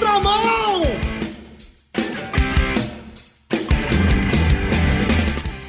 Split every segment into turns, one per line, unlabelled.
contramão!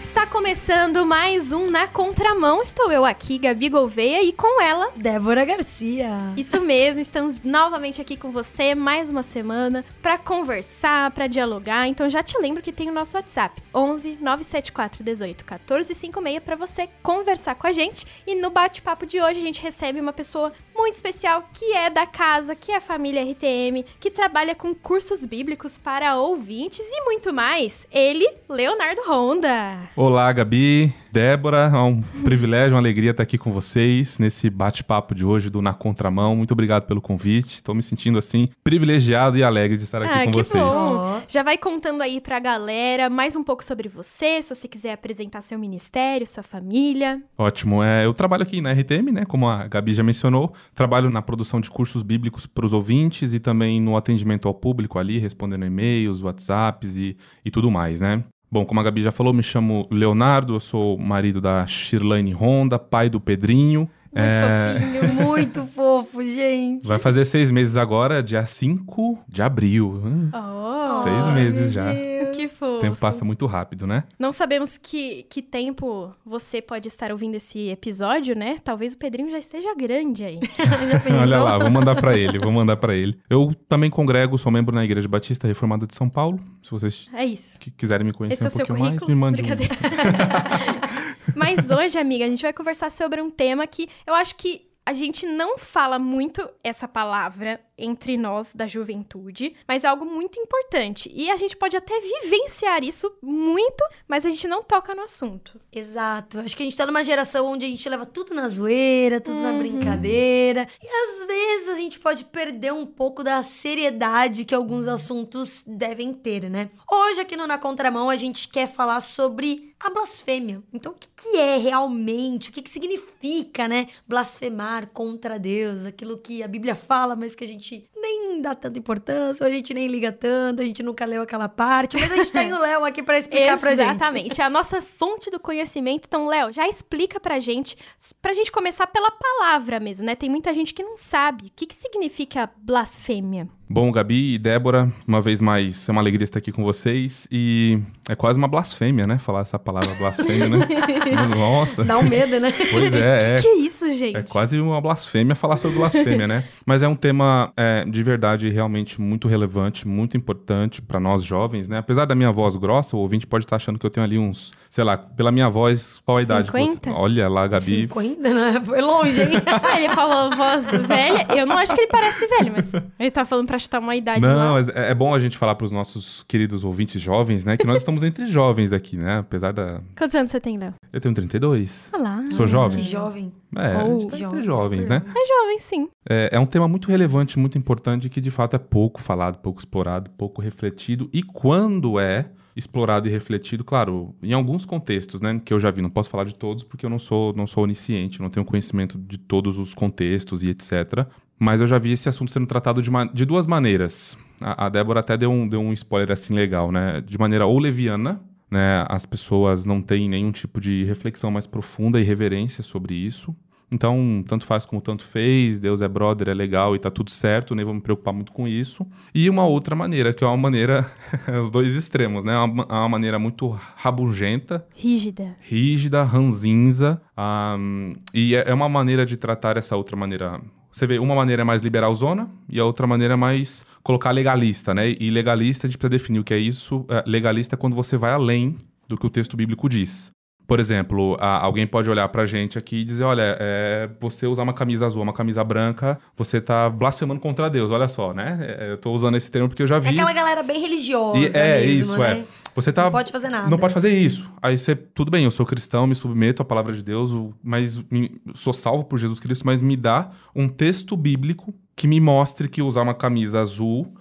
Está começando mais um Na Contramão. Estou eu aqui, Gabi Gouveia, e com ela,
Débora Garcia.
Isso mesmo, estamos novamente aqui com você mais uma semana para conversar, para dialogar. Então já te lembro que tem o nosso WhatsApp 11 974 18 14 56 para você conversar com a gente. E no bate-papo de hoje a gente recebe uma pessoa muito especial que é da casa, que é a família RTM, que trabalha com cursos bíblicos para ouvintes e muito mais. Ele, Leonardo Honda.
Olá, Gabi, Débora, é um privilégio, uma alegria estar aqui com vocês nesse bate-papo de hoje do Na Contramão. Muito obrigado pelo convite. Estou me sentindo assim privilegiado e alegre de estar aqui
Ah,
com
que
vocês.
bom. Já vai contando aí pra galera mais um pouco sobre você, se você quiser apresentar seu ministério, sua família.
Ótimo. É, eu trabalho aqui na RTM, né? Como a Gabi já mencionou. Trabalho na produção de cursos bíblicos para os ouvintes e também no atendimento ao público ali, respondendo e-mails, WhatsApps e, e tudo mais, né? Bom, como a Gabi já falou, me chamo Leonardo, eu sou marido da Shirlane Honda, pai do Pedrinho.
Muito
É,
fofinho.
Muito fofo, gente.
Vai fazer seis meses agora, dia 5 de abril.
Oh,
Seis meses já.
Deus.
Que fofo.
O tempo passa muito rápido, né?
Não sabemos que, que tempo você pode estar ouvindo esse episódio, né? Talvez o Pedrinho já esteja grande aí.
Olha lá, vou mandar pra ele, vou mandar pra ele. Eu também congrego, sou membro na Igreja Batista Reformada de São Paulo. Se vocês
É isso.
quiserem me conhecer
Esse é o
um
seu
pouquinho mais, me mande um.
Mas hoje, amiga, a gente vai conversar sobre um tema que eu acho que a gente não fala muito essa palavra entre nós da juventude, mas é algo muito importante. E a gente pode até vivenciar isso muito, mas a gente não toca no assunto.
Exato. Acho que a gente tá numa geração onde a gente leva tudo na zoeira, tudo
Uhum.
na brincadeira. E às vezes a gente pode perder um pouco da seriedade que alguns assuntos devem ter, né? Hoje, aqui no Na Contramão, a gente quer falar sobre a blasfêmia. Então, o que, que é realmente? O que, que significa, né? Blasfemar contra Deus, aquilo que a Bíblia fala, mas que a gente nem dá tanta importância, ou a gente nem liga tanto, a gente nunca leu aquela parte. Mas a gente tem o Léo aqui pra explicar pra gente.
Exatamente. É a nossa fonte do conhecimento. Então, Léo, já explica pra gente, pra gente começar pela palavra mesmo, né? Tem muita gente que não sabe. O que, que significa blasfêmia?
Bom, Gabi e Débora, uma vez mais, é uma alegria estar aqui com vocês. E é quase uma blasfêmia, né? Falar essa palavra blasfêmia, né? Nossa.
Dá um medo, né?
Pois é, é.
Que isso, gente?
É quase uma blasfêmia falar sobre blasfêmia, né? Mas é um tema é, de verdade realmente muito relevante, muito importante para nós jovens, né? Apesar da minha voz grossa, o ouvinte pode estar achando que eu tenho ali uns, sei lá, pela minha voz, qual a idade? que
50?
Você... Olha lá, Gabi.
50, né? Foi longe, hein?
Ah, ele falou voz velha. Eu não acho que ele parece velho, mas ele tá falando pra chutar uma idade
Não, é é bom a gente falar para os nossos queridos ouvintes jovens, né? Que nós estamos entre jovens aqui, né? Apesar da.
Quantos anos você tem, Léo?
Eu tenho 32.
Olha lá.
Sou jovem?
Que jovem.
É,
Oh.
tá
Jovem,
jovens,
super
né?
É jovem, sim.
É, é um tema muito relevante, muito importante, que de fato é pouco falado, pouco explorado, pouco refletido. E quando é explorado e refletido, claro, em alguns contextos, né, que eu já vi, não posso falar de todos porque eu não sou, não sou onisciente, não tenho conhecimento de todos os contextos e etc. Mas eu já vi esse assunto sendo tratado de, de duas maneiras. A, a Débora até deu um, deu um spoiler assim legal, né? De maneira ou leviana, né? As pessoas não têm nenhum tipo de reflexão mais profunda e reverência sobre isso. Então, tanto faz como tanto fez, Deus é brother, é legal e tá tudo certo, nem vou me preocupar muito com isso. E uma outra maneira, que é uma maneira, os dois extremos, né? Uma, uma maneira muito rabugenta,
Rígida.
rígida, ranzinza, ahm, e é é uma maneira de tratar essa outra maneira. Você vê, uma maneira é mais liberalzona e a outra maneira é mais colocar legalista, né? E legalista, a gente precisa definir o que é isso. É, legalista é quando você vai além do que o texto bíblico diz. Por exemplo, alguém pode olhar pra gente aqui e dizer: olha, é, você usar uma camisa azul, uma camisa branca, você tá blasfemando contra Deus, olha só, né? É, eu tô usando esse termo porque eu já
É
vi.
aquela galera bem religiosa
E é
mesmo,
isso,
né?
é. Você tá.
Não pode fazer nada.
Não pode fazer isso. Aí você, tudo bem, eu sou cristão, me submeto à palavra de Deus, mas me- sou salvo por Jesus Cristo, mas me dá um texto bíblico que me mostre que usar uma camisa azul.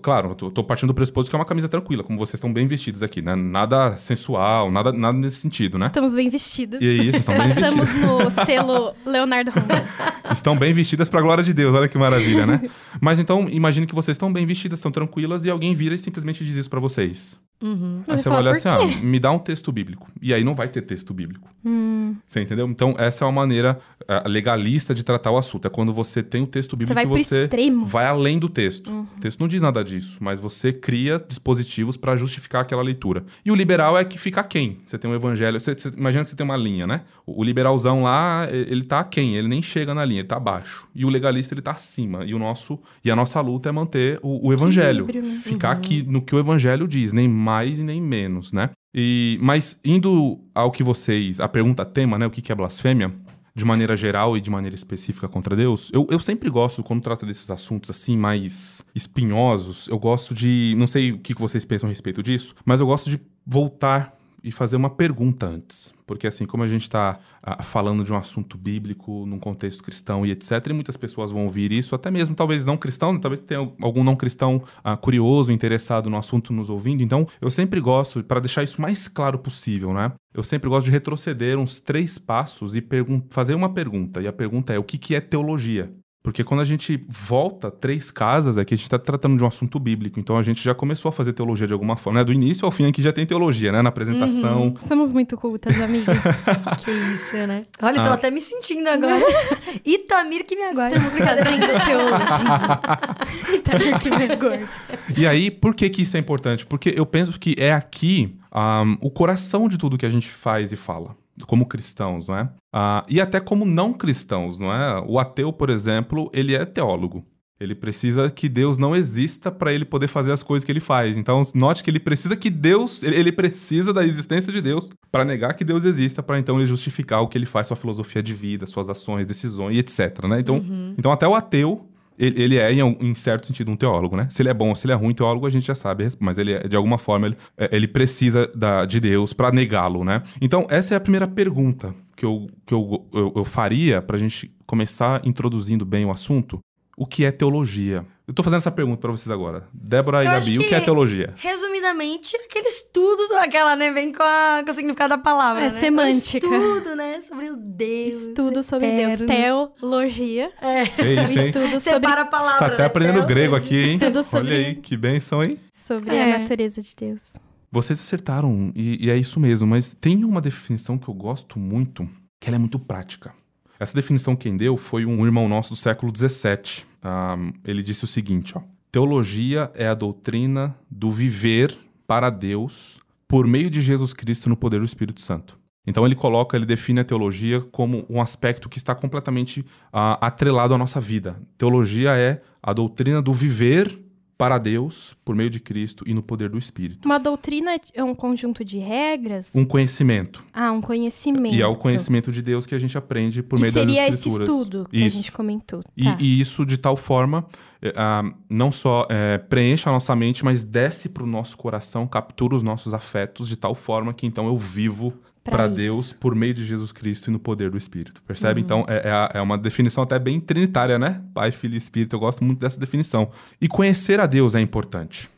Claro, eu tô, tô partindo do pressuposto que é uma camisa tranquila, como vocês estão bem vestidos aqui, né? Nada sensual, nada, nada nesse sentido, né?
Estamos bem vestidas.
E aí, vocês estão bem vestidas.
Passamos no selo Leonardo Honda.
Estão bem vestidas pra glória de Deus, olha que maravilha, né? Mas então, imagine que vocês estão bem vestidas, estão tranquilas, e alguém vira e simplesmente diz isso pra vocês.
Uhum.
Aí
Você
você vai olhar assim, ah, me dá um texto bíblico. E aí não vai ter texto bíblico.
Hum,
Você entendeu? Então, essa é uma maneira ah, legalista de tratar o assunto. É quando você tem o texto bíblico
vai
e
pro
você
extremo.
vai além do texto.
Uhum.
O texto não diz nada disso, mas você cria dispositivos para justificar aquela leitura. E o liberal é que fica quem? Você tem um evangelho. Você, você- imagina que você tem uma linha, né? O, o liberalzão lá, ele tá quem? Ele nem chega na linha, ele tá abaixo. E o legalista, ele tá acima. E o nosso e a nossa luta é manter o, o evangelho.
Equilíbrio, né?
Ficar aqui no que o evangelho diz, nem mais e nem menos, né? E, mas indo ao que vocês. A pergunta tema, né? O que que é blasfêmia? De maneira geral e de maneira específica contra Deus, eu, eu sempre gosto, quando trata desses assuntos assim, mais espinhosos, eu gosto de. Não sei o que que vocês pensam a respeito disso, mas eu gosto de voltar e fazer uma pergunta antes. Porque, assim, como a gente está falando de um assunto bíblico, num contexto cristão e etc., e muitas pessoas vão ouvir isso, até mesmo talvez não cristão, talvez tenha algum não cristão ah, curioso, interessado no assunto nos ouvindo. Então, eu sempre gosto, para deixar isso mais claro possível, né? Eu sempre gosto de retroceder uns três passos e fazer uma pergunta. E a pergunta é: o que, que é teologia? Porque quando a gente volta três casas, é que a gente está tratando de um assunto bíblico. Então a gente já começou a fazer teologia de alguma forma. Né? Do início ao fim aqui já tem teologia, né? Na apresentação.
Somos muito cultas, amiga.
Que isso, né? Olha, tô
Ah.
até me sentindo agora. Itamir que me aguarda.
Estamos fazendo teologia. Itamir que me gordo.
E aí, por que, que isso é importante? Porque eu penso que é aqui ahm, o coração de tudo que a gente faz e fala. Como cristãos, não é? Ah, e até como não cristãos, não é? O ateu, por exemplo, ele é teólogo. Ele precisa que Deus não exista para ele poder fazer as coisas que ele faz. Então, note que ele precisa que Deus, ele, precisa da existência de Deus para negar que Deus exista, para então ele justificar o que ele faz, sua filosofia de vida, suas ações, decisões e etc. Né? Então, então, até o ateu, ele, ele é, em, em certo sentido, um teólogo, né? Se ele é bom ou se ele é ruim, teólogo a gente já sabe, mas ele, é- de alguma forma, ele, é, ele precisa da, de Deus para negá-lo, né? Então, essa é a primeira pergunta que eu, que eu, eu, eu faria pra gente começar introduzindo bem o assunto. O que é teologia? Eu tô fazendo essa pergunta pra vocês agora. Débora e Gabi, o que é teologia?
Resumidamente, aquele estudo aquela, né? Vem com, a- com o significado da palavra.
É
né?
semântica.
Um estudo, né? Sobre o Deus.
Estudo sobre Deus. Teologia.
É.
É isso, hein?
Estudo sobre,
Separa a palavra.
Tá até
né?
aprendendo
Teologia.
grego aqui, hein?
Estudo sobre-
Olha aí, que benção, hein?
sobre
É.
a natureza de Deus.
Vocês acertaram, e, e é isso mesmo, mas tem uma definição que eu gosto muito, que ela é muito prática. Essa definição quem deu foi um irmão nosso do século XVII. Ahm, ele disse o seguinte, ó. Teologia é a doutrina do viver para Deus por meio de Jesus Cristo no poder do Espírito Santo. Então ele coloca, ele define a teologia como um aspecto que está completamente ah, atrelado à nossa vida. Teologia é a doutrina do viver para Deus por meio de Cristo e no poder do Espírito.
Uma doutrina é um conjunto de regras?
Um conhecimento.
Ah, um conhecimento.
E é o conhecimento de Deus que a gente aprende por
que
meio
seria
das
esse
escrituras.
estudo que
Isso.
a gente comentou.
E,
Tá.
e isso de tal forma, ah, não só eh, preenche a nossa mente, mas desce para o nosso coração, captura os nossos afetos de tal forma que então eu vivo para. Deus por meio de Jesus Cristo e no poder do Espírito. Percebe?
Uhum.
Então é, é a- é uma definição até bem trinitária, né? Pai, Filho e Espírito. Eu gosto muito dessa definição. E conhecer a Deus é importante.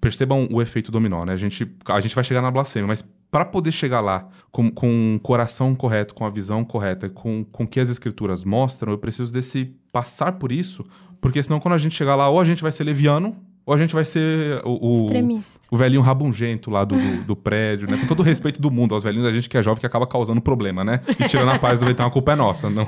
Percebam o efeito dominó, né? A gente, a gente vai chegar na blasfêmia, mas para poder chegar lá com, com o coração correto, com a visão correta, com com o que as escrituras mostram, eu preciso desse passar por isso, porque senão quando a gente chegar lá, ou a gente vai ser leviano, ou a gente vai ser o, o, o velhinho rabugento lá do, do, do prédio, né? Com todo o respeito do mundo aos velhinhos, a gente que é jovem que acaba causando problema, né? E tirando a paz do então a culpa é nossa, não.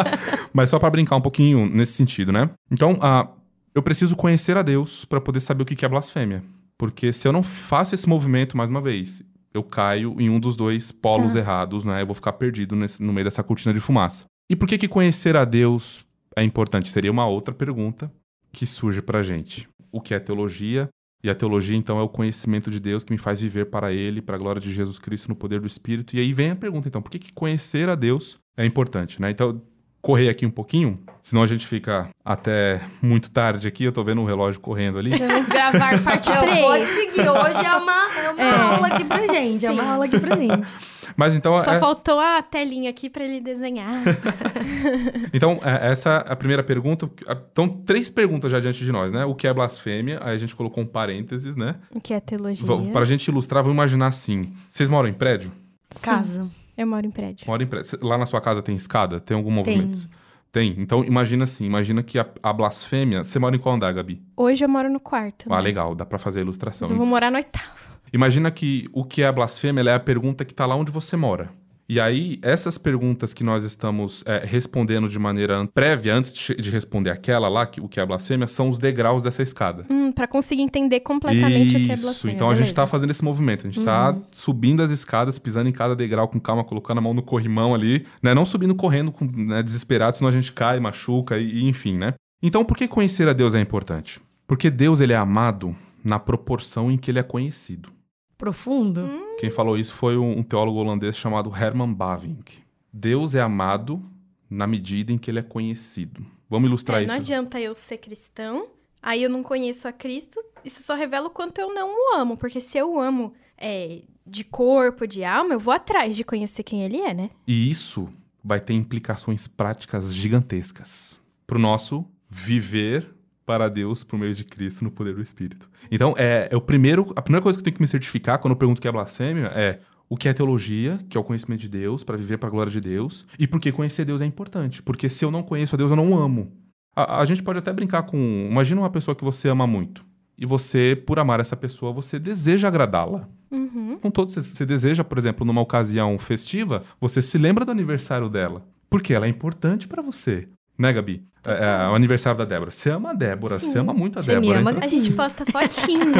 Mas só para brincar um pouquinho nesse sentido, né? Então, ah, eu preciso conhecer a Deus para poder saber o que que é blasfêmia. Porque se eu não faço esse movimento mais uma vez, eu caio em um dos dois polos
Tá.
errados, né? Eu vou ficar perdido nesse- no meio dessa cortina de fumaça. E por que que conhecer a Deus é importante? Seria uma outra pergunta que surge pra gente. O que é teologia? E a teologia, então, é o conhecimento de Deus que me faz viver para Ele, para a glória de Jesus Cristo no poder do Espírito. E aí vem a pergunta, então, por que, que conhecer a Deus é importante, né? Então, correr aqui um pouquinho, senão a gente fica até muito tarde aqui. Eu tô vendo o relógio correndo ali.
Vamos gravar parte
Não, pode
3.
seguir. Hoje é uma, é uma
É.
aula aqui pra gente. É uma
Sim.
aula aqui pra gente.
Mas então,
Só
é-
faltou a telinha aqui pra ele desenhar.
então é, essa é a primeira pergunta. Então, três perguntas já diante de nós, né? O que é blasfêmia? Aí a gente colocou um parênteses, né?
o que é teologia?
V- Para a gente ilustrar, vamos imaginar assim. Vocês moram em prédio?
Sim,
Casa.
Eu moro em prédio.
Moram em prédio. Lá na sua casa tem escada? Tem algum
Tem.
movimento? Tem. Então, imagina assim. Imagina que a, a blasfêmia... Você mora em qual andar, Gabi?
Hoje eu moro no quarto.
Ah,
né?
legal. Dá pra fazer a ilustração.
Mas eu vou morar no oitavo.
Imagina que o que é a blasfêmia ela é a pergunta que está lá onde você mora. E aí, essas perguntas que nós estamos é, respondendo de maneira prévia, antes de, de responder aquela lá, que, o que é a blasfêmia, são os degraus dessa escada.
Hum, pra conseguir entender completamente o que é
Isso,
blasfêmia.
então a gente
beleza.
tá fazendo esse movimento. A gente tá subindo as escadas, pisando em cada degrau com calma, colocando a mão no corrimão ali, né? Não subindo correndo com, né, desesperado, senão a gente cai, machuca e, e enfim, né? Então, por que conhecer a Deus é importante? Porque Deus, ele é amado na proporção em que ele é conhecido.
Profundo?
Hum.
Quem falou isso foi um, um teólogo holandês chamado Herman Bavinck. Deus é amado na medida em que ele é conhecido. Vamos ilustrar
É,
isso.
não adianta eu ser cristão, aí eu não conheço a Cristo, isso só revela o quanto eu não o amo. Porque se eu o amo é, de corpo, de alma, eu vou atrás de conhecer quem ele é, né?
E isso vai ter implicações práticas gigantescas pro nosso viver para Deus por meio de Cristo no poder do Espírito. Então, é, é o primeiro, a primeira coisa que eu tenho que me certificar quando eu pergunto o que é blasfêmia é o que é teologia, que é o conhecimento de Deus, para viver para a glória de Deus, e porque conhecer Deus é importante. Porque se eu não conheço a Deus, eu não amo. A, a gente pode até brincar com. Imagina uma pessoa que você ama muito. E você, por amar essa pessoa, você deseja agradá-la.
Uhum.
Com todos, você- deseja, por exemplo, numa ocasião festiva, você se lembra do aniversário dela. Porque ela é importante pra você. Né, Gabi? É, é, o aniversário da Débora. Você ama a Débora,
Sim.
você ama muito a
Você me
Débora.
ama,
hein?
A gente posta fotinhos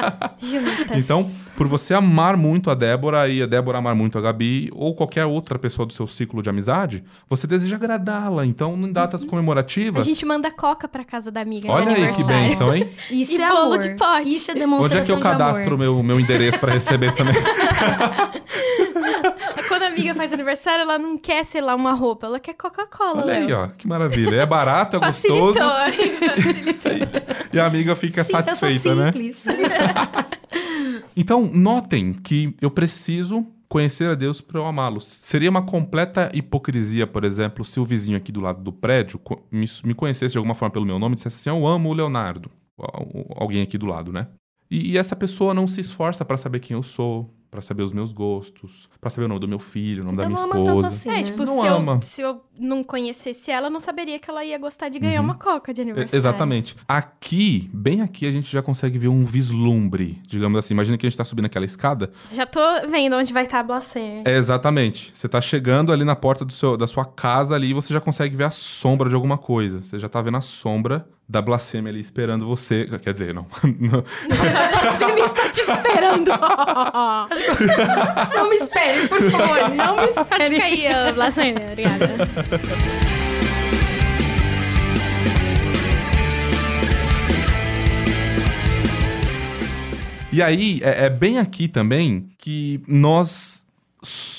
juntas.
Então, por você amar muito a Débora e a Débora amar muito a Gabi, ou qualquer outra pessoa do seu ciclo de amizade, você deseja agradá-la. Então, em datas
a
comemorativas.
gente manda coca pra casa da amiga
Olha
de
aí que benção, hein?
Isso
E
é
bolo
amor.
de pote.
Isso é
Onde
demonstração
é que eu cadastro
amor.
meu, meu endereço pra receber também?
Amiga faz aniversário, ela não quer, sei lá, uma roupa, ela quer Coca-Cola.
Olha aí, ó, que maravilha. É barato, é
Facilitou.
gostoso.
Facilitou.
E a amiga fica
Sim, eu sou
satisfeita, né?
simples.
Então, notem que eu preciso conhecer a Deus para eu amá-lo. Seria uma completa hipocrisia, por exemplo, se o vizinho aqui do lado do prédio me, conhecesse de alguma forma pelo meu nome e dissesse assim: Eu amo o Leonardo. Al- Alguém aqui do lado, né? E, e essa pessoa não se esforça para saber quem eu sou, para saber os meus gostos, para saber o nome do meu filho, o nome
Então
da
não
minha
ama tanto
esposa.
assim,
É,
né?
tipo,
Não
se
ama.
eu, se eu não conhecesse ela, eu não saberia que ela ia gostar de ganhar
Uhum.
uma coca de
É,
aniversário.
Exatamente. Aqui, bem aqui, a gente já consegue ver um vislumbre, digamos assim. Imagina que a gente tá subindo aquela escada.
Já tô vendo onde vai estar a blasfêmia.
É, exatamente. Você tá chegando ali na porta do seu, da sua casa ali e você já consegue ver a sombra de alguma coisa. Você já tá vendo a sombra da blasfêmia ali esperando você. Quer dizer, não. Não.
Nossa, a blasfêmia está te esperando.
Não me espere, por favor. Não me
Fica
espere.
aí, ô, blasfêmia. Obrigada.
E aí, é, é bem aqui também que nós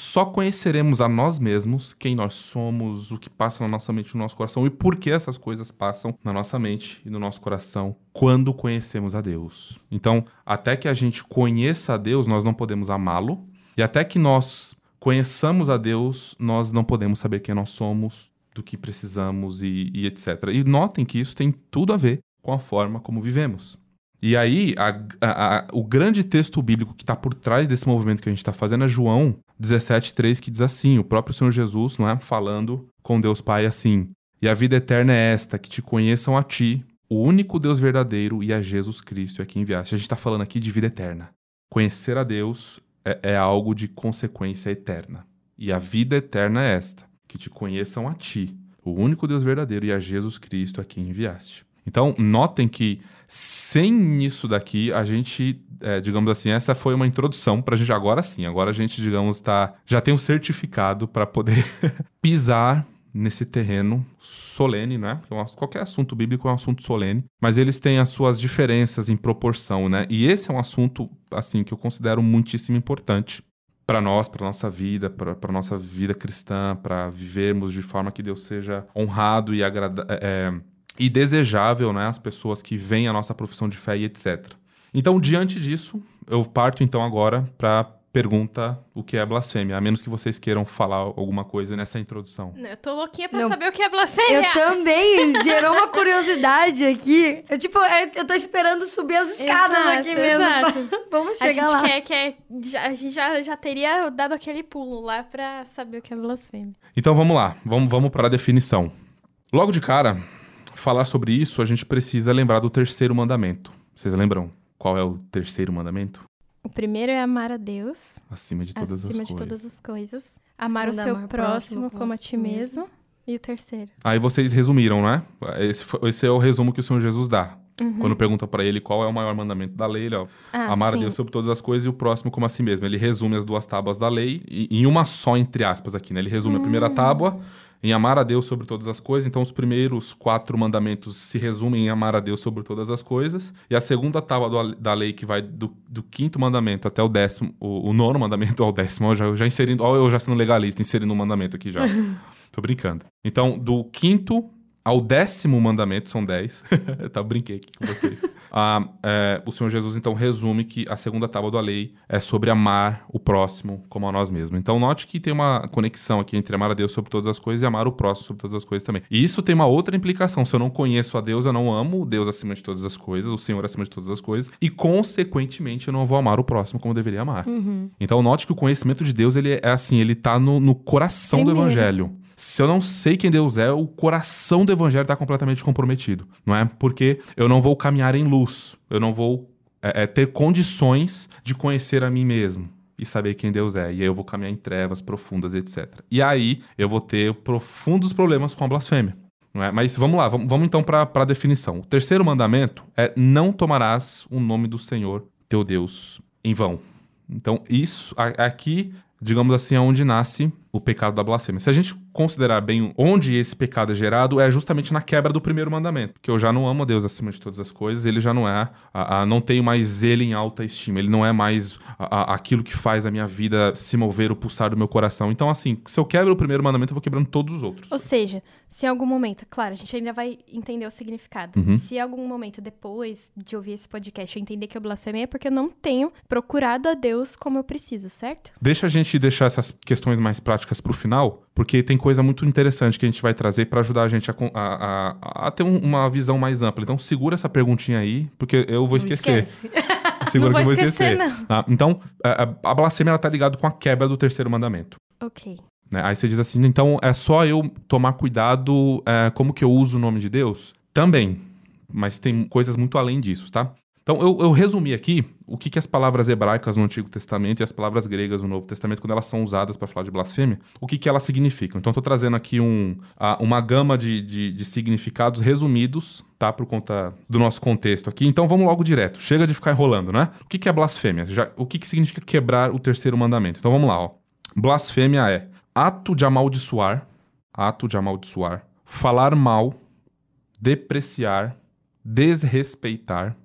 só conheceremos a nós mesmos, quem nós somos, o que passa na nossa mente no nosso coração e por que essas coisas passam na nossa mente e no nosso coração quando conhecemos a Deus. Então, até que a gente conheça a Deus, nós não podemos amá-lo, e até que nós conheçamos a Deus, nós não podemos saber quem nós somos, do que precisamos e, e etc. E notem que isso tem tudo a ver com a forma como vivemos. E aí, a- a- a- o grande texto bíblico que está por trás desse movimento que a gente está fazendo é João 17,3, que diz assim: o próprio Senhor Jesus, não é? Falando com Deus Pai assim: E a vida eterna é esta, que te conheçam a ti, o único Deus verdadeiro, e a Jesus Cristo, a quem enviaste. A gente está falando aqui de vida eterna. Conhecer a Deus é, é algo de consequência eterna. E a vida eterna é esta: que te conheçam a ti, o único Deus verdadeiro, e a Jesus Cristo, a quem enviaste. Então, notem que sem isso daqui, a gente, é, digamos assim, essa foi uma introdução pra gente agora sim. Agora a gente, digamos, tá, já tem um certificado para poder pisar nesse terreno solene, né? Ass- Qualquer assunto bíblico é um assunto solene, mas eles têm as suas diferenças em proporção, né? E esse é um assunto, assim, que eu considero muitíssimo importante para nós, para nossa vida, para nossa vida cristã, para vivermos de forma que Deus seja honrado e agrada é, e desejável, né, as pessoas que veem a nossa profissão de fé e etc. Então, diante disso, eu parto então agora para pergunta o que é blasfêmia, a menos que vocês queiram falar alguma coisa nessa introdução.
Eu tô louquinha pra
Não.
saber o que é blasfêmia.
Eu também, gerou uma curiosidade aqui. Eu, tipo, é- eu tô esperando subir as escadas
Exato,
aqui mesmo.
exato.
Vamos
A
chegar
gente
lá.
quer, quer já, a gente já, já teria dado aquele pulo lá pra saber o que é blasfêmia.
Então vamos lá, vamos, vamos para a definição. Logo de cara, falar sobre isso, a gente precisa lembrar do terceiro mandamento. Vocês lembram qual é o terceiro mandamento?
O primeiro é amar a Deus
acima de todas
acima
as
de
coisas.
todas as coisas. Amar o seu
amar
próximo
próximo
como a ti
mesmo.
mesmo. E o terceiro.
Aí vocês resumiram, né? Esse, foi- esse é o resumo que o Senhor Jesus dá.
Uhum.
Quando pergunta pra ele qual é o maior mandamento da lei, ele, ó,
Ah,
amar
sim.
a Deus sobre todas as coisas e o próximo como a si mesmo. Ele resume as duas tábuas da lei e- em uma só, entre aspas, aqui, né? Ele resume a primeira tábua em amar a Deus sobre todas as coisas. Então, os primeiros quatro mandamentos se resumem em amar a Deus sobre todas as coisas. E a segunda tábua da lei, que vai do, do quinto mandamento até o décimo, o, o nono mandamento ao décimo, ó, já, já inserindo, eu já sendo legalista, inserindo um mandamento aqui já. Tô brincando. Então, do quinto ao décimo mandamento, são dez. tá, brinquei aqui com vocês. Ah, é, o Senhor Jesus, então, resume que a segunda tábua da lei é sobre amar o próximo como a nós mesmos. Então, note que tem uma conexão aqui entre amar a Deus sobre todas as coisas e amar o próximo sobre todas as coisas também. E isso tem uma outra implicação. Se eu não conheço a Deus, eu não amo o Deus acima de todas as coisas, o Senhor acima de todas as coisas, e, consequentemente, eu não vou amar o próximo como eu deveria amar.
Uhum.
Então, note que o conhecimento de Deus, ele é assim, ele tá no, no coração do evangelho. Se eu não sei quem Deus é, o coração do evangelho está completamente comprometido, não é? Porque eu não vou caminhar em luz, eu não vou é, é, ter condições de conhecer a mim mesmo e saber quem Deus é. E aí eu vou caminhar em trevas profundas, etc. E aí eu vou ter profundos problemas com a blasfêmia. É? Mas vamos lá, vamos, vamos então para a definição. O terceiro mandamento é: não tomarás o nome do Senhor teu Deus em vão. Então, isso aqui, digamos assim, é onde nasce o pecado da blasfêmia. Se a gente considerar bem onde esse pecado é gerado, é justamente na quebra do primeiro mandamento. Que eu já não amo a Deus acima de todas as coisas, ele já não é, a, a- não tenho mais ele em alta estima, ele não é mais a- a- aquilo que faz a minha vida se mover, o pulsar do meu coração. Então, assim, se eu quebro o primeiro mandamento, eu vou quebrando todos os outros.
Ou seja, se em algum momento, claro, a gente ainda vai entender o significado.
Uhum.
Se em algum momento depois de ouvir esse podcast eu entender que eu blasfemei, é porque eu não tenho procurado a Deus como eu preciso, certo?
Deixa a gente deixar essas questões mais práticas pro final, porque tem coisa muito interessante que a gente vai trazer para ajudar a gente a, a- a- a ter um- uma visão mais ampla. Então, segura essa perguntinha aí, porque eu vou esquecer.
esquece.
Segura
Não
que eu
vou esquecer,
esquecer. Tá? Então, a, a- blasfêmia ela tá ligado com a quebra do terceiro mandamento.
Ok.
né? Aí você diz assim, então é só eu tomar cuidado é, como que eu uso o nome de Deus? Também, mas tem coisas muito além disso, tá? Então eu, eu resumi aqui o que, que as palavras hebraicas no Antigo Testamento e as palavras gregas no Novo Testamento, quando elas são usadas para falar de blasfêmia, o que, que elas significam. Então tô trazendo aqui um, a- uma gama de, de, de significados resumidos, tá? Por conta do nosso contexto aqui. Então vamos logo direto. Chega de ficar enrolando, né? O que, que é blasfêmia? Já, o que, que significa quebrar o terceiro mandamento? Então vamos lá, ó. Blasfêmia é ato de amaldiçoar, ato de amaldiçoar, falar mal, depreciar, desrespeitar,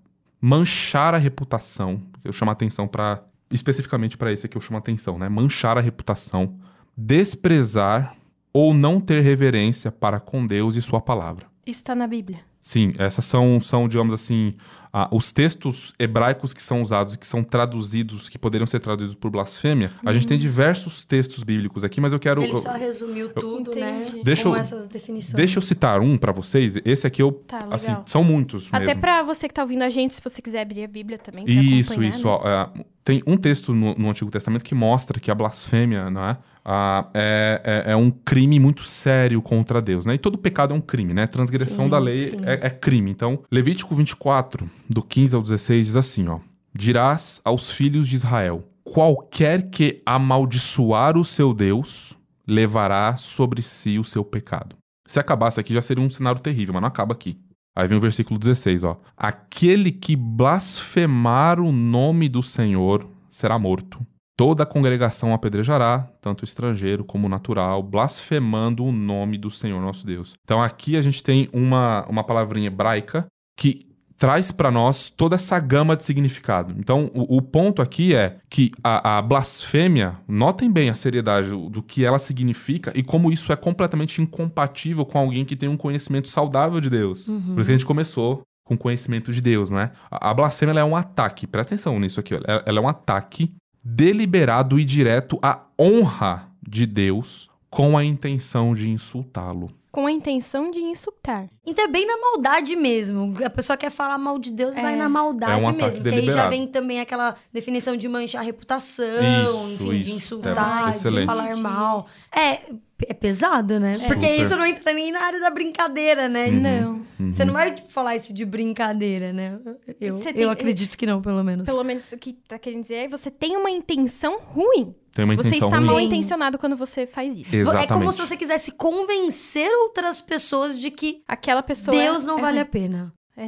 manchar a reputação. Eu chamo atenção para especificamente para esse aqui eu chamo atenção, né? Manchar a reputação, desprezar ou não ter reverência para com Deus e sua palavra.
Isso tá na Bíblia.
Sim, essas são, são digamos assim, ah, os textos hebraicos que são usados e que são traduzidos, que poderiam ser traduzidos por blasfêmia. A gente tem diversos textos bíblicos aqui, mas eu quero.
Ele
eu-
só resumiu tudo, né?
Entendi.
Deixa
com
eu-
essas definições.
Deixa eu citar um pra vocês. Esse aqui eu.
Tá, legal.
Assim, são muitos
Até
mesmo.
pra você que tá ouvindo a gente, se você quiser abrir a Bíblia também.
Isso,
acompanhar,
isso.
né?
ó, é, tem um texto no, no Antigo Testamento que mostra que a blasfêmia não é, Ah, é, é, é um crime muito sério contra Deus. Né? E todo pecado é um crime, né? Transgressão
Sim,
da lei é, é crime. Então, Levítico 24, do 15 ao 16, diz assim: ó, Dirás aos filhos de Israel: qualquer que amaldiçoar o seu Deus, levará sobre si o seu pecado. Se acabasse aqui, já seria um cenário terrível, mas não acaba aqui. Aí vem o versículo 16, ó. Aquele que blasfemar o nome do Senhor será morto. Toda a congregação apedrejará, tanto estrangeiro como natural, blasfemando o nome do Senhor nosso Deus. Então aqui a gente tem uma, uma palavrinha hebraica que traz para nós toda essa gama de significado. Então, o, o ponto aqui é que a, a blasfêmia, notem bem a seriedade do, do que ela significa e como isso é completamente incompatível com alguém que tem um conhecimento saudável de Deus. Por isso que a gente começou com conhecimento de Deus, não é? A, a blasfêmia é um ataque, presta atenção nisso aqui, ela, ela é um ataque deliberado e direto à honra de Deus com a intenção de insultá-lo.
Com a intenção de insultar.
Então é bem na maldade mesmo. A pessoa quer falar mal de Deus,
É.
vai na maldade
É um
mesmo. Que aí já vem também aquela definição de manchar a reputação,
Isso,
enfim, de
isso.
insultar,
É,
de falar mal. É, é pesado, né? Porque
Super.
isso não entra nem na área da brincadeira, né?
Uhum.
Não.
Você não vai tipo, falar isso de brincadeira, né? Eu,
Você
eu
tem-
acredito que não, pelo menos.
Pelo menos o que tá querendo dizer é você tem uma intenção ruim.
Tem uma
Você está
ruim.
mal
Tem.
intencionado quando você faz isso.
Exatamente.
É como se você quisesse convencer outras pessoas de que
Aquela pessoa.
Deus não
é
vale a
ruim.
pena.
É.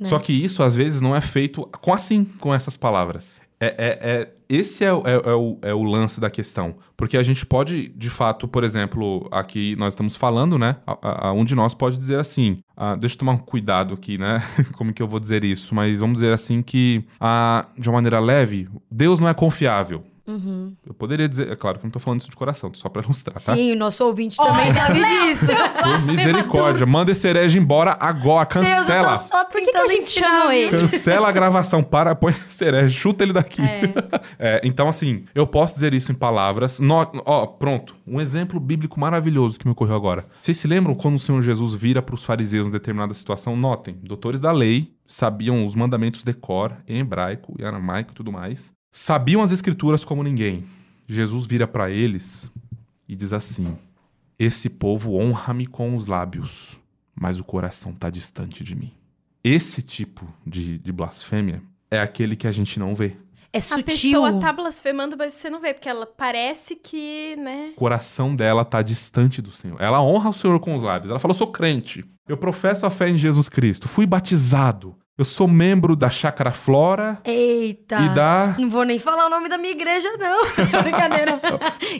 né?
Só que isso, às vezes, não é feito com assim, com essas palavras. É, é- é- esse é, o- é- é o, é o lance da questão. Porque a gente pode, de fato, por exemplo, aqui nós estamos falando, né? A, a- um de nós pode dizer assim. ah, deixa eu tomar um cuidado aqui, né? Como que eu vou dizer isso? Mas vamos dizer assim que, ah, de uma maneira leve, Deus não é confiável.
Uhum.
Eu poderia dizer, é claro que eu não tô falando isso de coração, só pra ilustrar, tá?
Sim, o nosso ouvinte também
Olha,
sabe disso.
Por misericórdia, manda esse herege embora agora,
Deus, eu
cancela.
tô só
Por que, que a gente chamou ele?
Cancela a gravação, para, põe esse herege, chuta ele daqui.
É.
É, então, assim, eu posso dizer isso em palavras. No- ó, pronto. Um exemplo bíblico maravilhoso que me ocorreu agora. Vocês se lembram quando o Senhor Jesus vira para os fariseus em determinada situação? Notem, doutores da lei sabiam os mandamentos de cor, em hebraico e aramaico e tudo mais. Sabiam as escrituras como ninguém. Jesus vira para eles e diz assim: Esse povo honra-me com os lábios, mas o coração está distante de mim. Esse tipo de, de blasfêmia é aquele que a gente não vê.
É
A
sutil.
pessoa tá blasfemando, mas você não vê, porque ela parece que, né?
O coração dela tá distante do Senhor. Ela honra o Senhor com os lábios. Ela fala: Eu sou crente. Eu professo a fé em Jesus Cristo. Fui batizado. Eu sou membro da Chácara Flora
Eita.
e da
Não vou nem falar o nome da minha igreja, não. Brincadeira.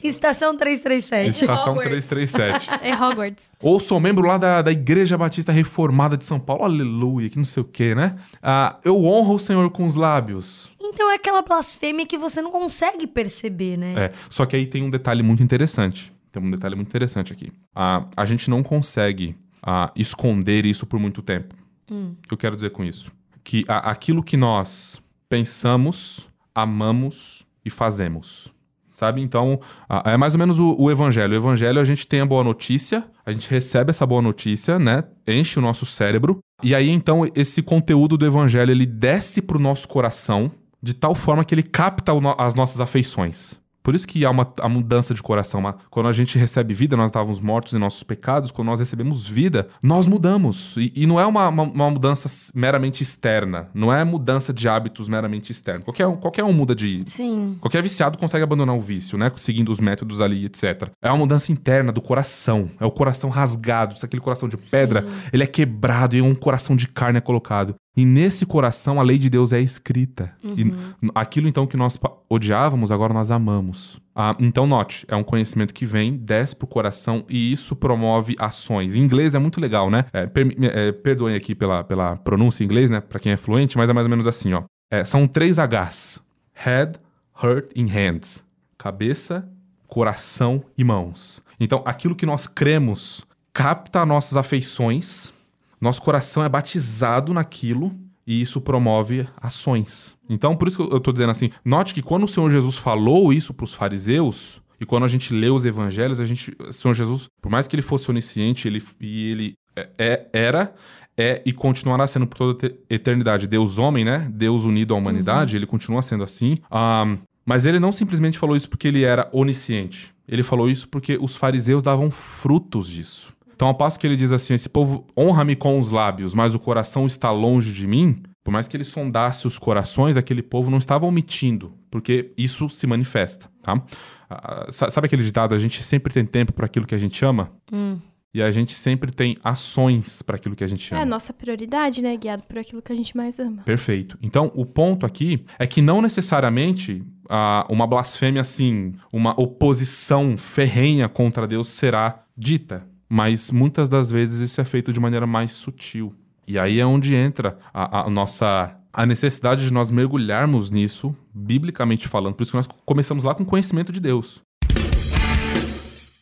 Estação 337.
Estação
Hogwarts.
337.
É Hogwarts.
Ou sou membro lá da, da Igreja Batista Reformada de São Paulo. Aleluia, que não sei o que, né? Ah, eu honro o Senhor com os lábios.
Então é aquela blasfêmia que você não consegue perceber, né?
É, só que aí tem um detalhe muito interessante. Tem um detalhe muito interessante aqui. Ah, a gente não consegue ah, esconder isso por muito tempo.
Hum.
O que eu quero dizer com isso? Que a- aquilo que nós pensamos, amamos e fazemos. Sabe? Então, ah, é mais ou menos o, o evangelho. O evangelho, a gente tem a boa notícia, a gente recebe essa boa notícia, né? Enche o nosso cérebro. E aí, então, esse conteúdo do evangelho, ele desce pro nosso coração de tal forma que ele capta no- as nossas afeições. Por isso que há uma a mudança de coração. Uma- quando a gente recebe vida, nós estávamos mortos em nossos pecados. Quando nós recebemos vida, nós mudamos. E, e não é uma, uma, uma mudança meramente externa. Não é mudança de hábitos meramente externa. Qualquer, um- qualquer um muda de,
Sim.
Qualquer viciado consegue abandonar o vício, né? Seguindo os métodos ali, etc. É uma mudança interna do coração. É o coração rasgado. Se aquele coração de pedra, ele é quebrado e um coração de carne é colocado. E nesse coração a lei de Deus é escrita. E n- aquilo então que nós odiávamos, agora nós amamos. Ah, então note, é um conhecimento que vem, desce pro coração e isso promove ações. Em inglês é muito legal, né? É, permi- é, perdoem aqui pela, pela pronúncia em inglês, né? Pra quem é fluente, mas é mais ou menos assim, ó. É, são três Hs. Head, heart e hands. Cabeça, coração e mãos. Então, aquilo que nós cremos capta nossas afeições, nosso coração é batizado naquilo e isso promove ações. Então, por isso que eu tô dizendo assim, note que quando o Senhor Jesus falou isso para os fariseus, e quando a gente lê os evangelhos, a gente, o Senhor Jesus, por mais que ele fosse onisciente, ele, e ele é- é, era, é e continuará sendo por toda a te- eternidade. Deus homem, né? Deus unido à humanidade, ele continua sendo assim. Ahn, mas ele não simplesmente falou isso porque ele era onisciente. Ele falou isso porque os fariseus davam frutos disso. Então, ao passo que ele diz assim: esse povo honra-me com os lábios, mas o coração está longe de mim. Por mais que ele sondasse os corações, aquele povo não estava omitindo, porque isso se manifesta, tá? Ah, sa- sabe aquele ditado? A gente sempre tem tempo para aquilo que a gente ama
Hum.
e a gente sempre tem ações para aquilo que a gente
É
ama.
a nossa prioridade, né? Guiado por aquilo que a gente mais ama.
Perfeito. Então, o ponto aqui é que não necessariamente ah, uma blasfêmia assim, uma oposição ferrenha contra Deus será dita, mas muitas das vezes isso é feito de maneira mais sutil. E aí é onde entra a, a nossa a necessidade de nós mergulharmos nisso, biblicamente falando. Por isso que nós começamos lá com conhecimento de Deus.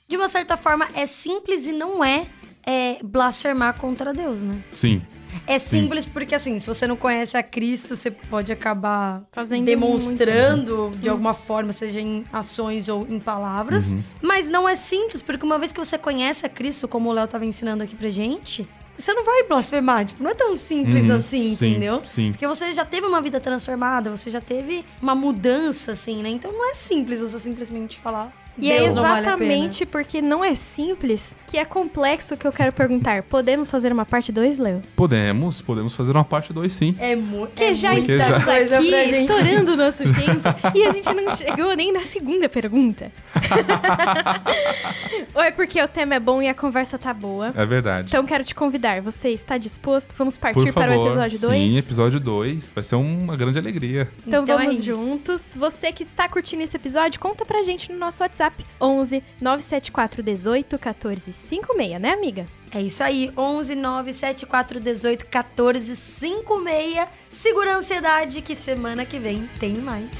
De uma certa forma, é simples e não é, é blasfemar contra Deus, né?
Sim.
É simples porque, assim, se você não conhece a Cristo, você pode acabar
Fazendo
demonstrando de alguma forma, seja em ações ou em palavras.
Uhum.
Mas não é simples, porque uma vez que você conhece a Cristo, como o Léo tava ensinando aqui pra gente, você não vai blasfemar. Tipo, não é tão simples
Uhum.
assim,
Sim,
entendeu?
sim.
Porque você já teve uma vida transformada, você já teve uma mudança, assim, né? Então não é simples você simplesmente falar.
E é
Deus vale pena.
exatamente porque não é simples que é complexo que eu quero perguntar. Podemos fazer uma parte 2, Léo?
Podemos, podemos fazer uma parte 2 sim.
É muito.
Porque já
muito
estamos
coisa
aqui estourando o nosso tempo e a gente não chegou nem na segunda pergunta. Ou é porque o tema é bom e a conversa tá boa?
É verdade.
Então quero te convidar. Você está disposto? Vamos partir
Por favor.
para o episódio 2?
Sim, episódio 2. Vai ser uma grande alegria.
Então,
Então é
vamos
isso.
juntos. Você que está curtindo esse episódio, conta pra gente no nosso WhatsApp 11 974 18 14 56, né, amiga?
É isso aí, 11 974 18 14 56. Segura a ansiedade que semana que vem tem mais.